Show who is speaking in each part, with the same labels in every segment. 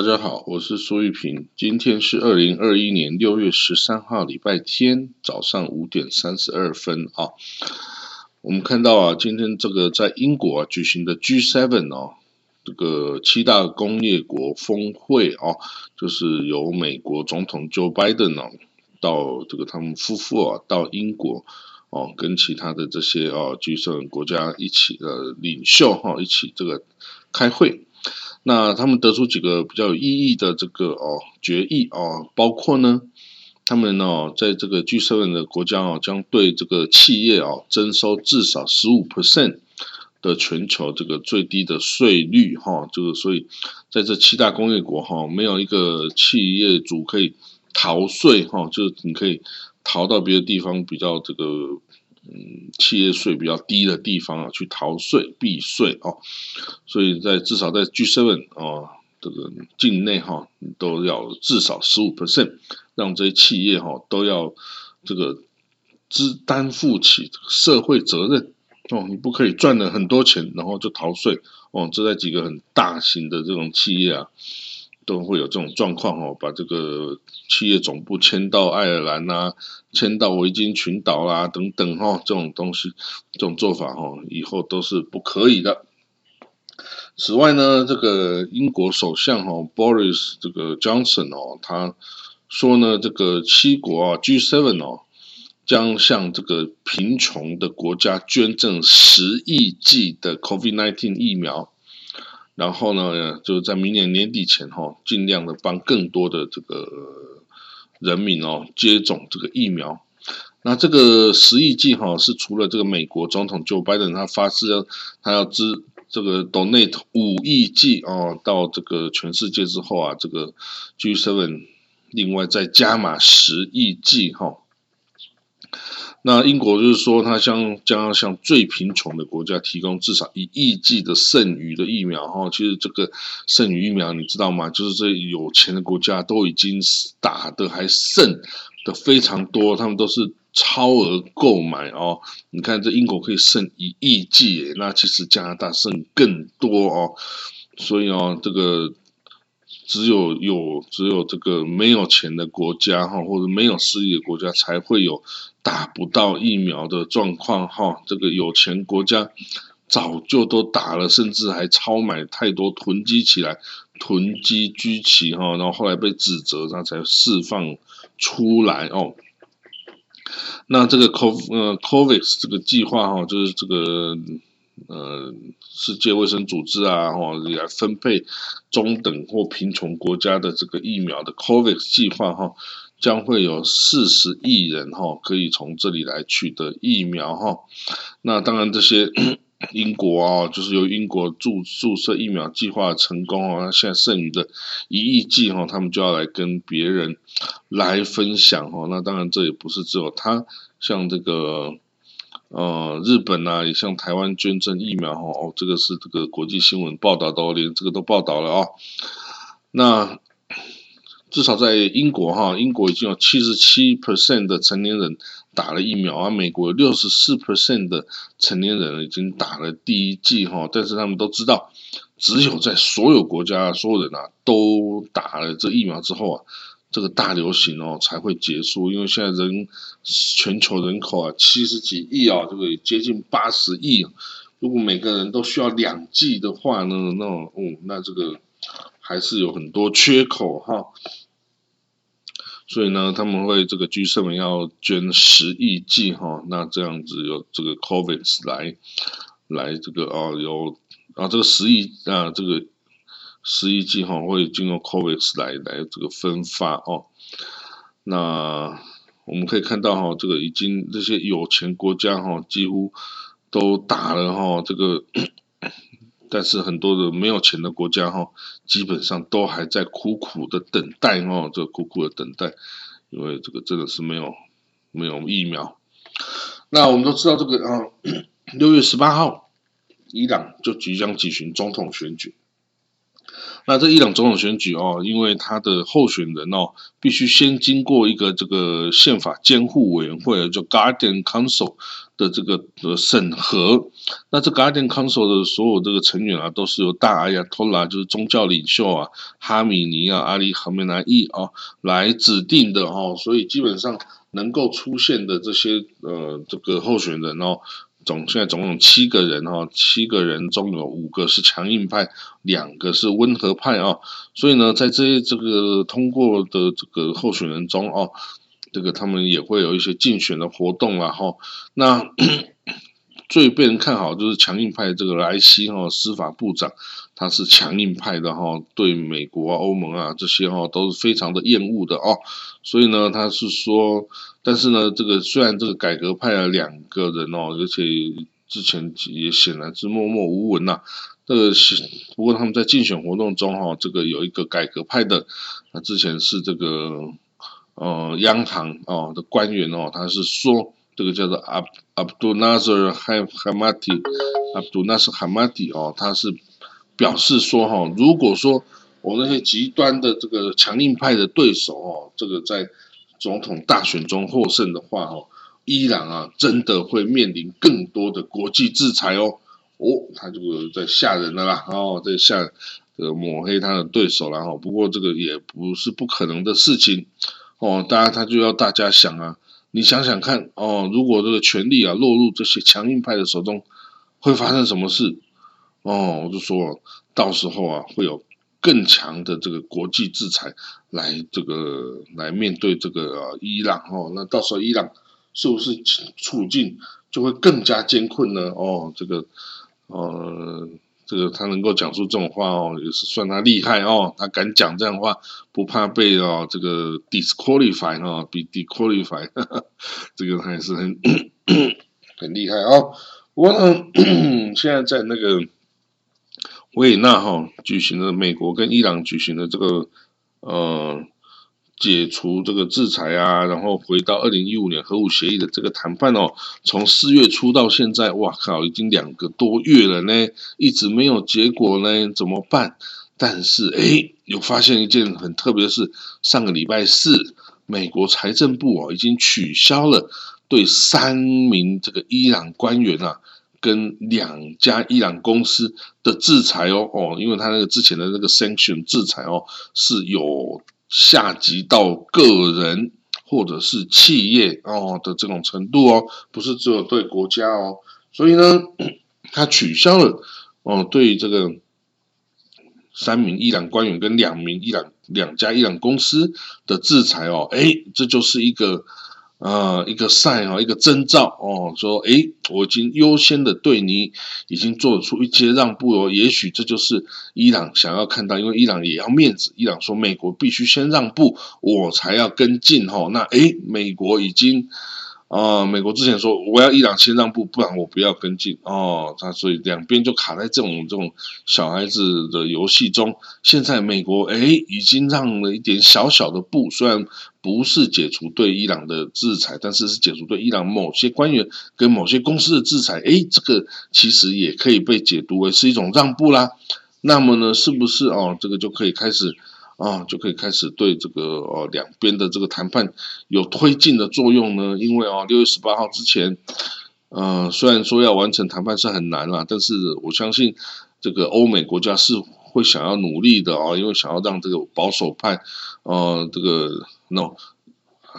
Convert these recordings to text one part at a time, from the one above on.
Speaker 1: 大家好，我是苏玉平。今天是二零二一年六月十三号，礼拜天早上五点三十二分啊。我们看到啊，今天这个在英国啊举行的 G7 哦，这个七大工业国峰会哦，就是由美国总统 Joe Biden 哦，到这个他们夫妇啊到英国哦，跟其他的这些哦 G7 国家一起呃领袖哈一起这个开会。那他们得出几个比较有意义的这个哦决议哦，包括呢，他们哦在这个 G7 的国家哦，将对这个企业哦征收至少十五 percent 的全球这个最低的税率哈，这个所以在这七大工业国哈，没有一个企业主可以逃税哈，就是你可以逃到别的地方比较这个。嗯，企业税比较低的地方啊，去逃税避税哦，所以在至少在 G7 哦这个境内哈，都要至少十五 percent，让这些企业哈都要这个支担负起社会责任哦，你不可以赚了很多钱然后就逃税哦，这在几个很大型的这种企业啊。都会有这种状况哦，把这个企业总部迁到爱尔兰呐，迁到维京群岛啦等等哈，这种东西，这种做法哈，以后都是不可以的。此外呢，这个英国首相哈 Boris 这个 Johnson 哦，他说呢，这个七国啊 G7 哦，将向这个贫穷的国家捐赠十亿剂的 COVID-19 疫苗。然后呢，就是在明年年底前哈，尽量的帮更多的这个人民哦接种这个疫苗。那这个十亿剂哈，是除了这个美国总统 Joe Biden 他发誓要他要支这个 donate 五亿剂哦到这个全世界之后啊，这个 G7 另外再加码十亿剂哈。那英国就是说，他将将要向最贫穷的国家提供至少一亿剂的剩余的疫苗哈。其实这个剩余疫苗你知道吗？就是这有钱的国家都已经打的还剩的非常多，他们都是超额购买哦。你看这英国可以剩一亿剂，那其实加拿大剩更多哦。所以哦，这个。只有有只有这个没有钱的国家哈，或者没有势力的国家才会有打不到疫苗的状况哈。这个有钱国家早就都打了，甚至还超买太多囤积起来，囤积居奇哈，然后后来被指责，他才释放出来哦。那这个 COV 呃 COVIX 这个计划哈，就是这个。呃，世界卫生组织啊，哦，来分配中等或贫穷国家的这个疫苗的 COVAX 计划哈，将会有四十亿人哈可以从这里来取得疫苗哈。那当然，这些 英国啊，就是由英国注注射疫苗计划成功哦，那现在剩余的一亿剂哈，他们就要来跟别人来分享哈。那当然，这也不是只有他，像这个。呃，日本呐也向台湾捐赠疫苗哈哦，这个是这个国际新闻报道都连这个都报道了啊。那至少在英国哈，英国已经有七十七 percent 的成年人打了疫苗啊，美国有六十四 percent 的成年人已经打了第一剂哈，但是他们都知道，只有在所有国家所有人啊都打了这疫苗之后啊。这个大流行哦才会结束，因为现在人全球人口啊七十几亿啊，这个接近八十亿，如果每个人都需要两剂的话呢，那哦那这个还是有很多缺口哈，所以呢他们会这个 G 社们要捐十亿剂哈，那这样子有这个 Covid 来来这个啊有啊这个十亿啊这个。十一季哈会经过 COVAX 来来这个分发哦，那我们可以看到哈，这个已经这些有钱国家哈几乎都打了哈这个，但是很多的没有钱的国家哈，基本上都还在苦苦的等待哦，这苦苦的等待，因为这个真的是没有没有疫苗。那我们都知道这个啊，六月十八号，伊朗就即将举行总统选举。那这伊朗总统选举哦，因为他的候选人哦，必须先经过一个这个宪法监护委员会，叫 Guardian Council 的这个的审核。那这 Guardian Council 的所有这个成员啊，都是由大阿亚托拉，就是宗教领袖啊，哈米尼啊、阿里哈梅纳伊啊来指定的哦。所以基本上能够出现的这些呃这个候选人哦。总现在总共七个人哈，七个人中有五个是强硬派，两个是温和派啊。所以呢，在这些这个通过的这个候选人中哦，这个他们也会有一些竞选的活动啊哈。那 最被人看好就是强硬派这个莱西哈司法部长，他是强硬派的哈，对美国啊、欧盟啊这些哈都是非常的厌恶的哦。所以呢，他是说。但是呢，这个虽然这个改革派啊两个人哦，而且之前也显然是默默无闻呐。这个不过他们在竞选活动中哈，这个有一个改革派的，他之前是这个呃央行哦的官员哦，他是说这个叫做阿阿卜杜纳什哈哈马蒂，阿卜杜纳什哈马蒂哦，他是表示说哈，如果说我那些极端的这个强硬派的对手哦，这个在总统大选中获胜的话，哦，伊朗啊，真的会面临更多的国际制裁哦。哦，他这个在吓人的啦，哦，在吓，呃，抹黑他的对手了哈。不过这个也不是不可能的事情哦。当然，他就要大家想啊，你想想看哦，如果这个权力啊落入这些强硬派的手中，会发生什么事？哦，我就说到时候啊，会有。更强的这个国际制裁来这个来面对这个伊朗哦，那到时候伊朗是不是处境就会更加艰困呢？哦，这个呃，这个他能够讲出这种话哦，也是算他厉害哦，他敢讲这样话，不怕被哦这个 disqualify 哦，比 disqualify，这个他也是很 很厉害哦。不过呢，现在在那个。维也纳哈举行了美国跟伊朗举行的这个呃解除这个制裁啊，然后回到二零一五年核武协议的这个谈判哦，从四月初到现在，哇靠，已经两个多月了呢，一直没有结果呢，怎么办？但是哎，有发现一件很特别的事，上个礼拜四，美国财政部哦已经取消了对三名这个伊朗官员啊。跟两家伊朗公司的制裁哦哦，因为他那个之前的那个 sanction 制裁哦，是有下级到个人或者是企业哦的这种程度哦，不是只有对国家哦，所以呢，他取消了哦对这个三名伊朗官员跟两名伊朗两家伊朗公司的制裁哦，哎，这就是一个。啊，一个赛哦，一个征兆哦，说诶，我已经优先的对你已经做出一些让步哦，也许这就是伊朗想要看到，因为伊朗也要面子，伊朗说美国必须先让步，我才要跟进哈，那诶，美国已经。啊，美国之前说我要伊朗先让步，不然我不要跟进哦。他所以两边就卡在这种这种小孩子的游戏中。现在美国哎已经让了一点小小的步，虽然不是解除对伊朗的制裁，但是是解除对伊朗某些官员跟某些公司的制裁。哎，这个其实也可以被解读为是一种让步啦。那么呢，是不是哦？这个就可以开始。啊，就可以开始对这个呃两边的这个谈判有推进的作用呢。因为啊，六月十八号之前，呃，虽然说要完成谈判是很难了，但是我相信这个欧美国家是会想要努力的啊，因为想要让这个保守派，呃，这个 no。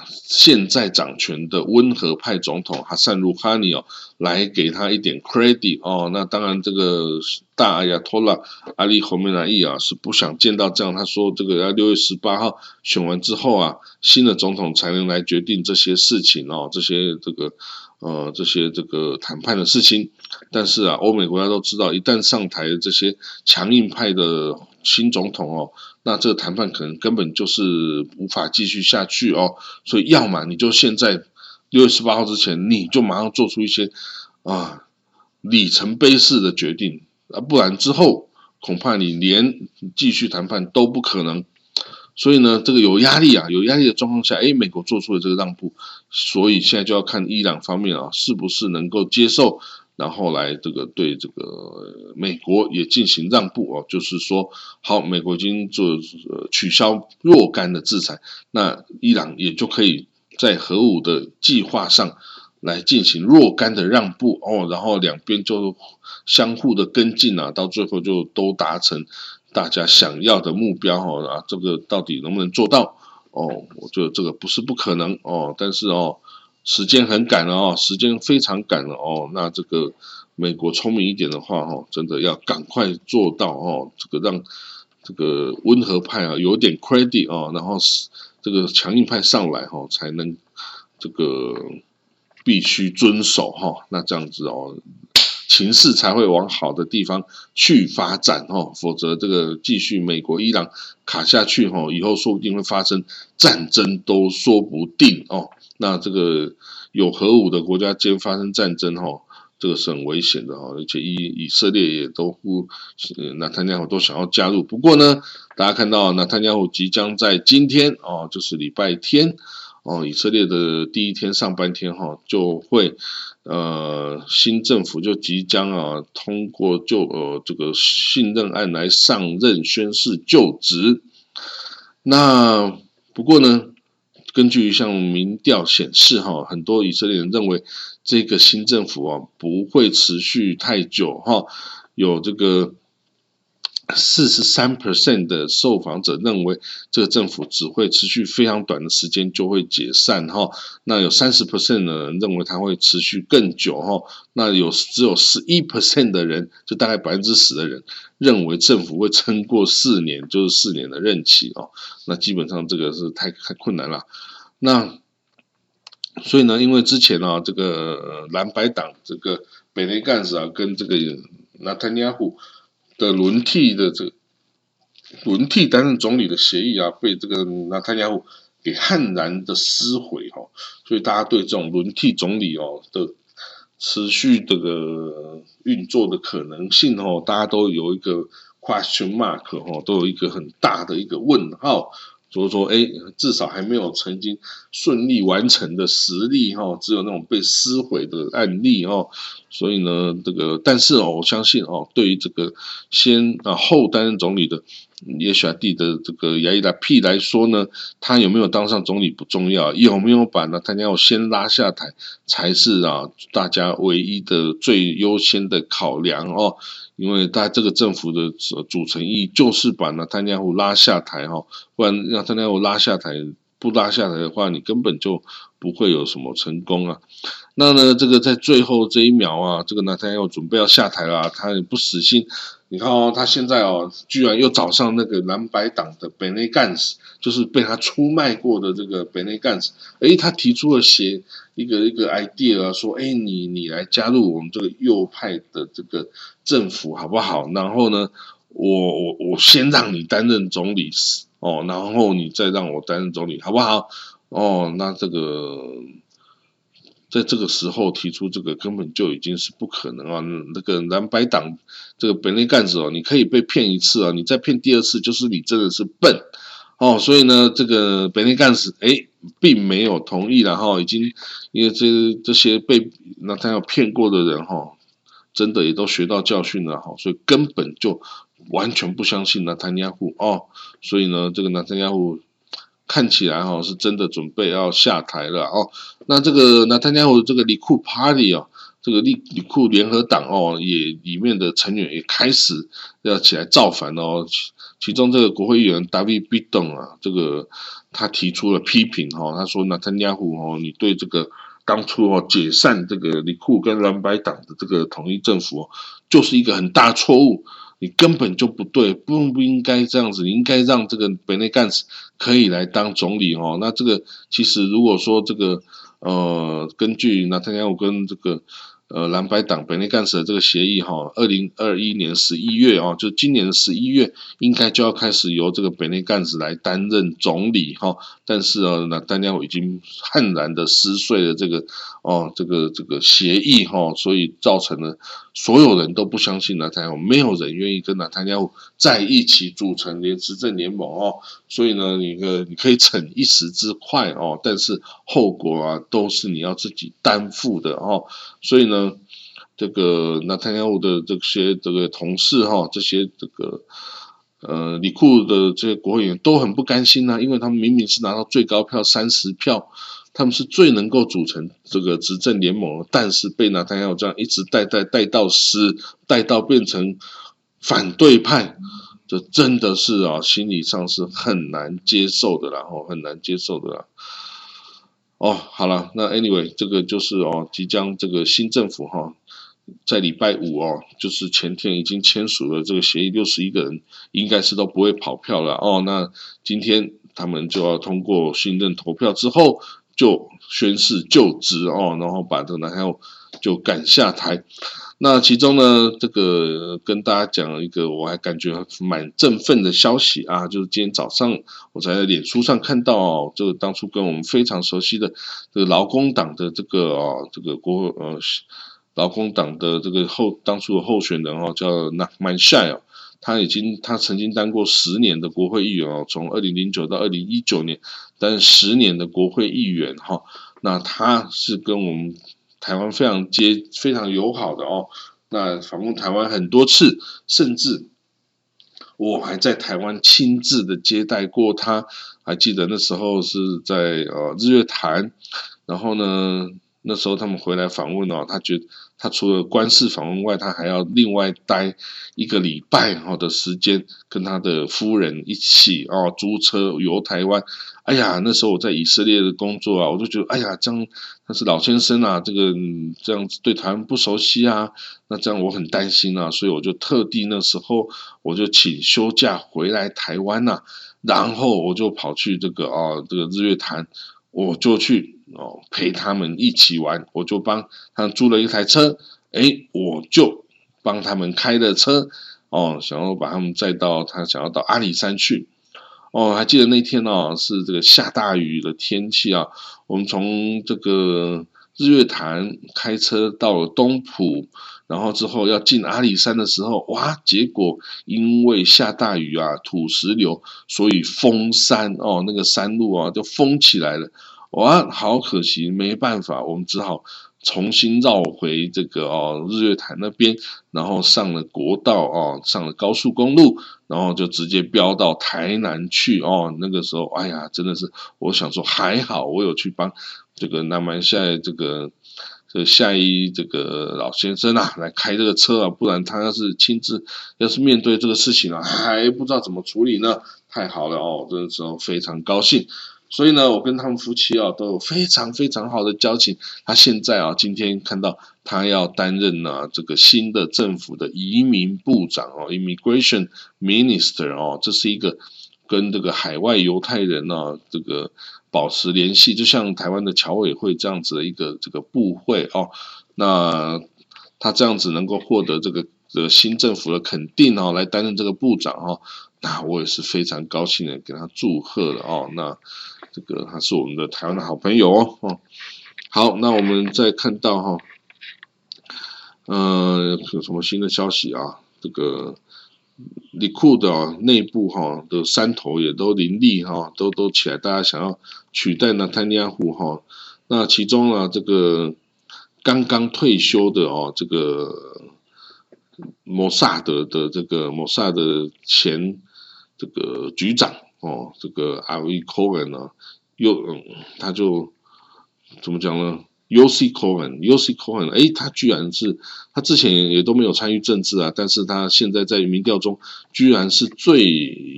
Speaker 1: 现在掌权的温和派总统哈萨鲁哈尼哦，来给他一点 credit 哦。那当然，这个大阿亚托拉阿里侯梅纳伊啊是不想见到这样。他说，这个要六月十八号选完之后啊，新的总统才能来决定这些事情哦，这些这个呃这些这个谈判的事情。但是啊，欧美国家都知道，一旦上台这些强硬派的新总统哦。那这个谈判可能根本就是无法继续下去哦，所以要么你就现在六月十八号之前，你就马上做出一些啊里程碑式的决定啊，不然之后恐怕你连继续谈判都不可能。所以呢，这个有压力啊，有压力的状况下，哎，美国做出了这个让步，所以现在就要看伊朗方面啊，是不是能够接受。然后来这个对这个美国也进行让步哦，就是说好，美国已经做取消若干的制裁，那伊朗也就可以在核武的计划上来进行若干的让步哦，然后两边就相互的跟进啊，到最后就都达成大家想要的目标哦啊，这个到底能不能做到哦？我觉得这个不是不可能哦，但是哦，时间很赶了哦，时间非常赶了哦，那这个美国聪明一点的话哦，真的要赶快做到哦，这个让这个温和派啊有点 credit 哦，然后这个强硬派上来哈，才能这个。必须遵守哈，那这样子哦，情势才会往好的地方去发展哦，否则这个继续美国伊朗卡下去哈，以后说不定会发生战争都说不定哦。那这个有核武的国家间发生战争哈，这个是很危险的哈，而且以以色列也都不，那他家伙都想要加入。不过呢，大家看到那他家伙即将在今天哦，就是礼拜天。哦，以色列的第一天上半天哈，就会呃新政府就即将啊通过就呃这个信任案来上任宣誓就职。那不过呢，根据一项民调显示哈，很多以色列人认为这个新政府啊不会持续太久哈，有这个。四十三 percent 的受访者认为，这个政府只会持续非常短的时间就会解散哈。那有三十 percent 的人认为它会持续更久哈。那有只有十一 percent 的人，就大概百分之十的人认为政府会撑过四年，就是四年的任期哦。那基本上这个是太太困难了。那所以呢，因为之前呢，这个蓝白党这个北内干事啊，跟这个纳坦尼亚胡。的轮替的这轮替担任总理的协议啊，被这个纳坦雅胡给悍然的撕毁哈，所以大家对这种轮替总理哦的持续这个运作的可能性哦，大家都有一个 question mark 哈，都有一个很大的一个问号。所以说，哎，至少还没有曾经顺利完成的实例哈，只有那种被撕毁的案例哦。所以呢，这个但是哦，我相信哦，对于这个先啊后担任总理的耶许蒂的这个亚伊达 P 来说呢，他有没有当上总理不重要，有没有把呢他要先拉下台才是啊大家唯一的最优先的考量哦。因为他这个政府的组成意义就是把纳坦尼亚胡拉下台哈，不然让纳坦尼亚胡拉下台，不拉下台的话，你根本就不会有什么成功啊。那呢，这个在最后这一秒啊，这个纳坦尼亚胡准备要下台了，他也不死心。你看哦，他现在哦，居然又找上那个蓝白党的北内干事，就是被他出卖过的这个北内干事。诶，他提出了写一个一个 idea 啊，说，诶，你你来加入我们这个右派的这个政府好不好？然后呢，我我我先让你担任总理哦，然后你再让我担任总理好不好？哦，那这个。在这个时候提出这个根本就已经是不可能啊！那个蓝白党这个本内干事哦，你可以被骗一次啊，你再骗第二次就是你真的是笨哦。所以呢，这个本内干事哎，并没有同意，然后已经因为这这些被那他要骗过的人哈，真的也都学到教训了哈，所以根本就完全不相信纳坦亚胡哦。所以呢，这个纳坦亚胡。看起来哈是真的准备要下台了哦，那这个那他家伙这个里库 Party 哦，这个里里库联合党哦也里面的成员也开始要起来造反哦，其中这个国会议员 David b i d o n 啊，这个他提出了批评哈，他说那他家伙哦，你对这个当初哦解散这个里库跟蓝白党的这个统一政府，就是一个很大错误。你根本就不对，不不应该这样子，你应该让这个北内干事可以来当总理哦。那这个其实如果说这个呃，根据纳坦雅胡跟这个。呃，蓝白党本内干事的这个协议哈，二零二一年十一月啊，就今年的十一月，应该就要开始由这个本内干事来担任总理哈。但是啊，那丹尼尔已经悍然的撕碎了这个哦，这个这个协议哈，所以造成了所有人都不相信纳坦雅没有人愿意跟纳坦雅在一起组成联执政联盟哦。所以呢，你个你可以逞一时之快哦，但是后果啊都是你要自己担负的哦。所以呢。这个那太阳的这些这个同事哈，这些这个呃李库的这些国会议员都很不甘心呐，因为他们明明是拿到最高票三十票，他们是最能够组成这个执政联盟，但是被纳坦雅这样一直带带带到失，带到变成反对派，这真的是啊，心理上是很难接受的，然后很难接受的啦。哦，好了，那 anyway，这个就是哦，即将这个新政府哈，在礼拜五哦，就是前天已经签署了这个协议，六十一个人应该是都不会跑票了哦。那今天他们就要通过信任投票之后，就宣誓就职哦，然后把这个男孩就赶下台。那其中呢，这个跟大家讲一个我还感觉蛮振奋的消息啊，就是今天早上我在脸书上看到，这个当初跟我们非常熟悉的这个劳工党的这个哦，这个国呃劳工党的这个候当初的候选人哦，叫纳曼夏哦，他已经他曾经当过十年的国会议员哦，从二零零九到二零一九年担十年的国会议员哈，那他是跟我们。台湾非常接非常友好的哦，那访问台湾很多次，甚至我还在台湾亲自的接待过他。还记得那时候是在呃日月潭，然后呢，那时候他们回来访问哦，他觉他除了官事访问外，他还要另外待一个礼拜哈的时间，跟他的夫人一起哦租车游台湾。哎呀，那时候我在以色列的工作啊，我就觉得，哎呀，这样他是老先生啊，这个这样子对台湾不熟悉啊，那这样我很担心啊，所以我就特地那时候我就请休假回来台湾呐，然后我就跑去这个啊这个日月潭，我就去哦陪他们一起玩，我就帮他们租了一台车，哎，我就帮他们开的车哦，想要把他们载到他想要到阿里山去。哦，还记得那天哦，是这个下大雨的天气啊。我们从这个日月潭开车到了东浦，然后之后要进阿里山的时候，哇，结果因为下大雨啊，土石流，所以封山哦，那个山路啊就封起来了。哇，好可惜，没办法，我们只好。重新绕回这个哦日月潭那边，然后上了国道哦，上了高速公路，然后就直接飙到台南去哦。那个时候，哎呀，真的是我想说还好，我有去帮这个南蛮下这个这下一这个老先生啊来开这个车啊，不然他要是亲自要是面对这个事情啊，还不知道怎么处理呢。太好了哦，这时候非常高兴。所以呢，我跟他们夫妻啊都有非常非常好的交情。他现在啊，今天看到他要担任呢这个新的政府的移民部长哦，Immigration Minister 哦，这是一个跟这个海外犹太人呢这个保持联系，就像台湾的侨委会这样子的一个这个部会哦。那他这样子能够获得这个的新政府的肯定哦，来担任这个部长哦，那我也是非常高兴的，给他祝贺了哦。那这个他是我们的台湾的好朋友哦，好，那我们再看到哈，呃，有什么新的消息啊？这个李库的内部哈的山头也都林立哈，都都起来，大家想要取代呢坦尼亚胡哈。那其中呢，这个刚刚退休的哦，这个摩萨德的这个摩萨德前这个局长。哦，这个阿维科恩呢，又，他就怎么讲呢？U C 科恩，U C 科恩，哎，他居然是他之前也都没有参与政治啊，但是他现在在民调中，居然是最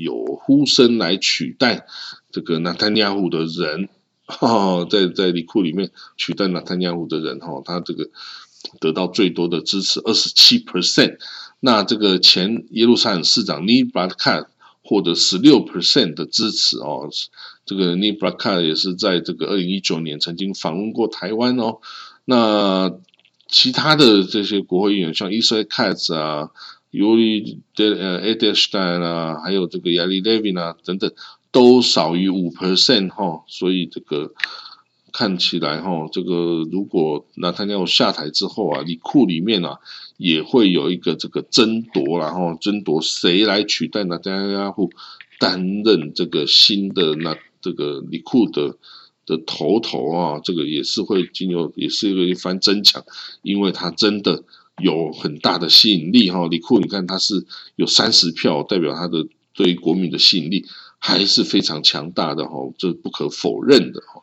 Speaker 1: 有呼声来取代这个纳坦尼亚胡的人，哈，在在里库里面取代纳坦尼亚胡的人，哈，他这个得到最多的支持，二十七 percent。那这个前耶路撒冷市长尼巴卡。获得十六 percent 的支持哦，这个 n i b r a k a 也是在这个二零一九年曾经访问过台湾哦。那其他的这些国会议员，像 Israel Katz 啊、Yuri 呃 Edelstein 啊，还有这个 Yali Levin 啊等等，都少于五 percent 哈。所以这个看起来哈，这个如果那他要下台之后啊，李库里面啊。也会有一个这个争夺，然后争夺谁来取代纳丹亚胡担任这个新的那这个里库的的头头啊，这个也是会经由也是一个一番争抢，因为他真的有很大的吸引力哈。里库你看他是有三十票，代表他的对于国民的吸引力还是非常强大的哈，这不可否认的哈。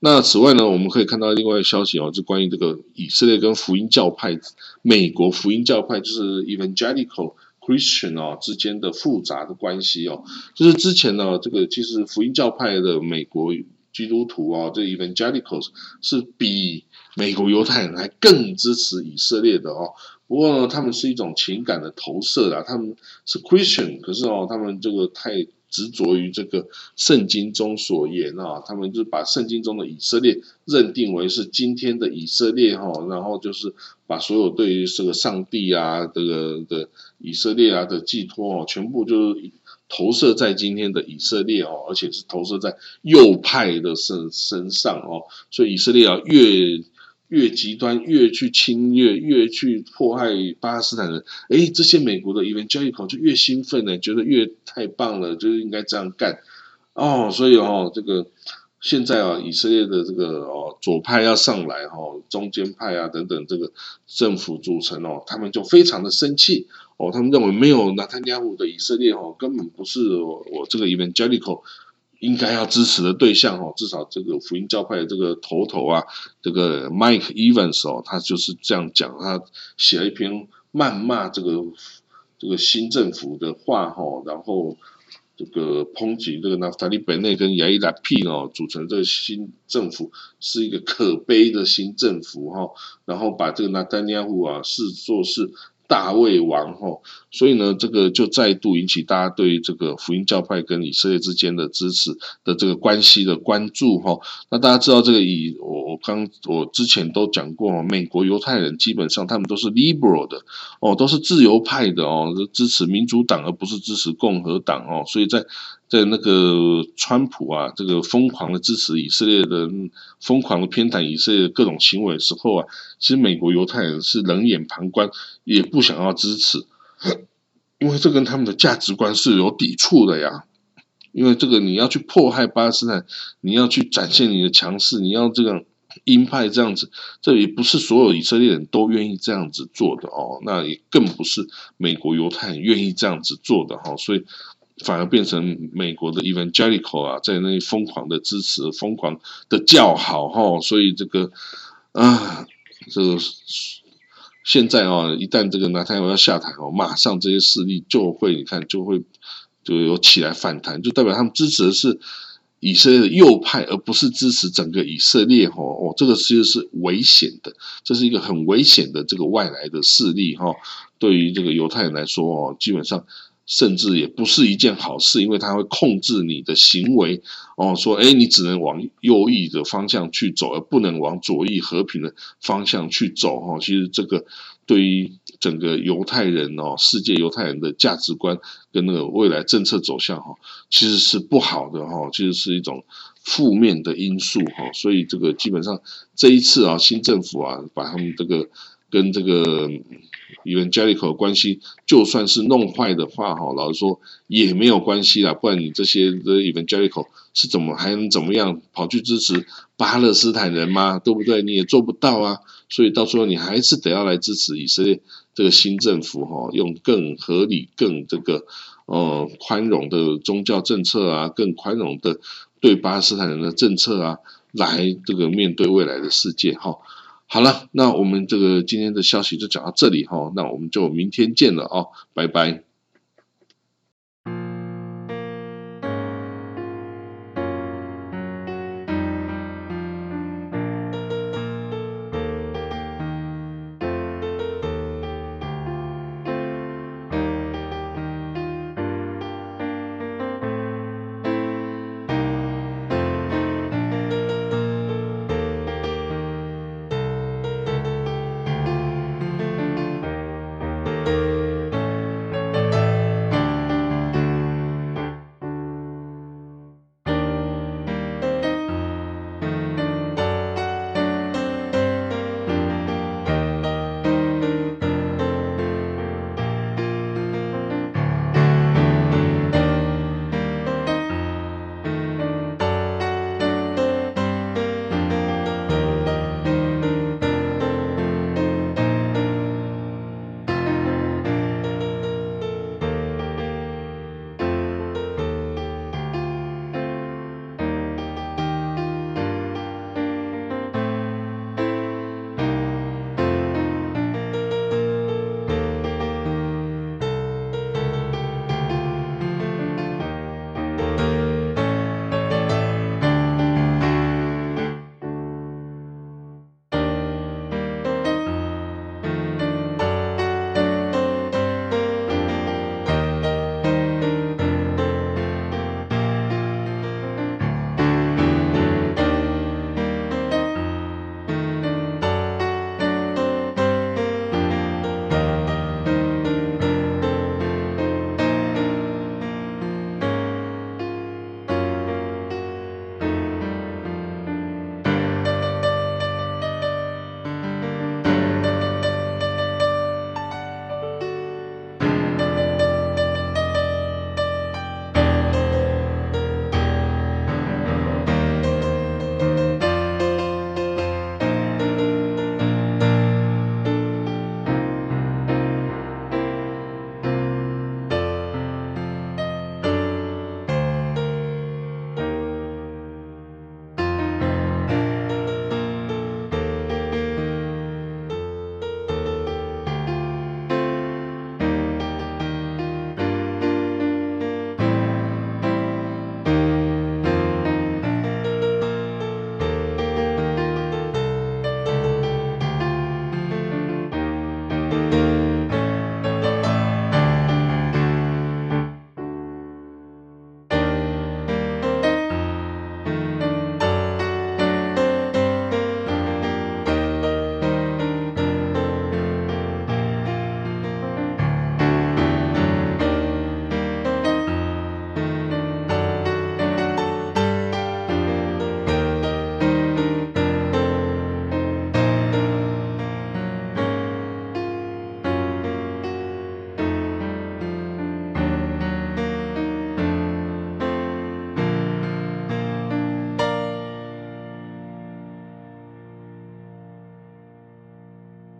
Speaker 1: 那此外呢，我们可以看到另外的消息哦，就关于这个以色列跟福音教派、美国福音教派，就是 Evangelical Christian 哦之间的复杂的关系哦。就是之前呢，这个其实福音教派的美国基督徒啊，这 Evangelicals 是比美国犹太人还更支持以色列的哦。不过呢，他们是一种情感的投射啊，他们是 Christian，可是哦，他们这个太。执着于这个圣经中所言啊，他们就把圣经中的以色列认定为是今天的以色列哈，然后就是把所有对于这个上帝啊，这个的以色列啊的寄托哦，全部就是投射在今天的以色列哦，而且是投射在右派的身身上哦，所以以色列啊越。越极端，越去侵略，越去迫害巴勒斯坦人。哎，这些美国的移民交易口就越兴奋呢，觉得越太棒了，就是应该这样干。哦，所以哦，这个现在啊，以色列的这个哦左派要上来哈，中间派啊等等，这个政府组成哦，他们就非常的生气哦，他们认为没有纳坦亚胡的以色列哦，根本不是我我这个移民交易口。应该要支持的对象哦，至少这个福音教派的这个头头啊，这个 Mike Evans 哦，他就是这样讲，他写了一篇谩骂这个这个新政府的话哈，然后这个抨击这个纳塔利本内跟亚伊拉 P 哦组成这个新政府是一个可悲的新政府哈，然后把这个纳丹尼亚胡啊视作是。大卫王吼，所以呢，这个就再度引起大家对这个福音教派跟以色列之间的支持的这个关系的关注哈。那大家知道这个以我我刚我之前都讲过，美国犹太人基本上他们都是 liberal 的哦，都是自由派的哦，支持民主党而不是支持共和党哦，所以在。在那个川普啊，这个疯狂的支持以色列的、疯狂的偏袒以色列的各种行为的时候啊，其实美国犹太人是冷眼旁观，也不想要支持，因为这跟他们的价值观是有抵触的呀。因为这个你要去迫害巴勒斯坦，你要去展现你的强势，你要这个鹰派这样子，这也不是所有以色列人都愿意这样子做的哦。那也更不是美国犹太人愿意这样子做的哈。所以。反而变成美国的 Evangelical 啊，在那里疯狂的支持、疯狂的叫好哈，所以这个啊，这个现在啊，一旦这个纳坦雅要下台哦，马上这些势力就会你看就会就有起来反弹，就代表他们支持的是以色列的右派，而不是支持整个以色列哈哦，这个其实是危险的，这是一个很危险的这个外来的势力哈，对于这个犹太人来说哦，基本上。甚至也不是一件好事，因为它会控制你的行为哦。说，哎，你只能往右翼的方向去走，而不能往左翼和平的方向去走哈。其实这个对于整个犹太人哦，世界犹太人的价值观跟那个未来政策走向哈，其实是不好的哈。其实是一种负面的因素哈。所以这个基本上这一次啊，新政府啊，把他们这个。跟这个 Evangelical 关系，就算是弄坏的话，哈，老实说也没有关系啦。不然你这些的 Evangelical 是怎么还能怎么样跑去支持巴勒斯坦人吗？对不对？你也做不到啊。所以到时候你还是得要来支持以色列这个新政府，哈，用更合理、更这个呃宽容的宗教政策啊，更宽容的对巴勒斯坦人的政策啊，来这个面对未来的世界，哈。好了，那我们这个今天的消息就讲到这里哈，那我们就明天见了啊，拜拜。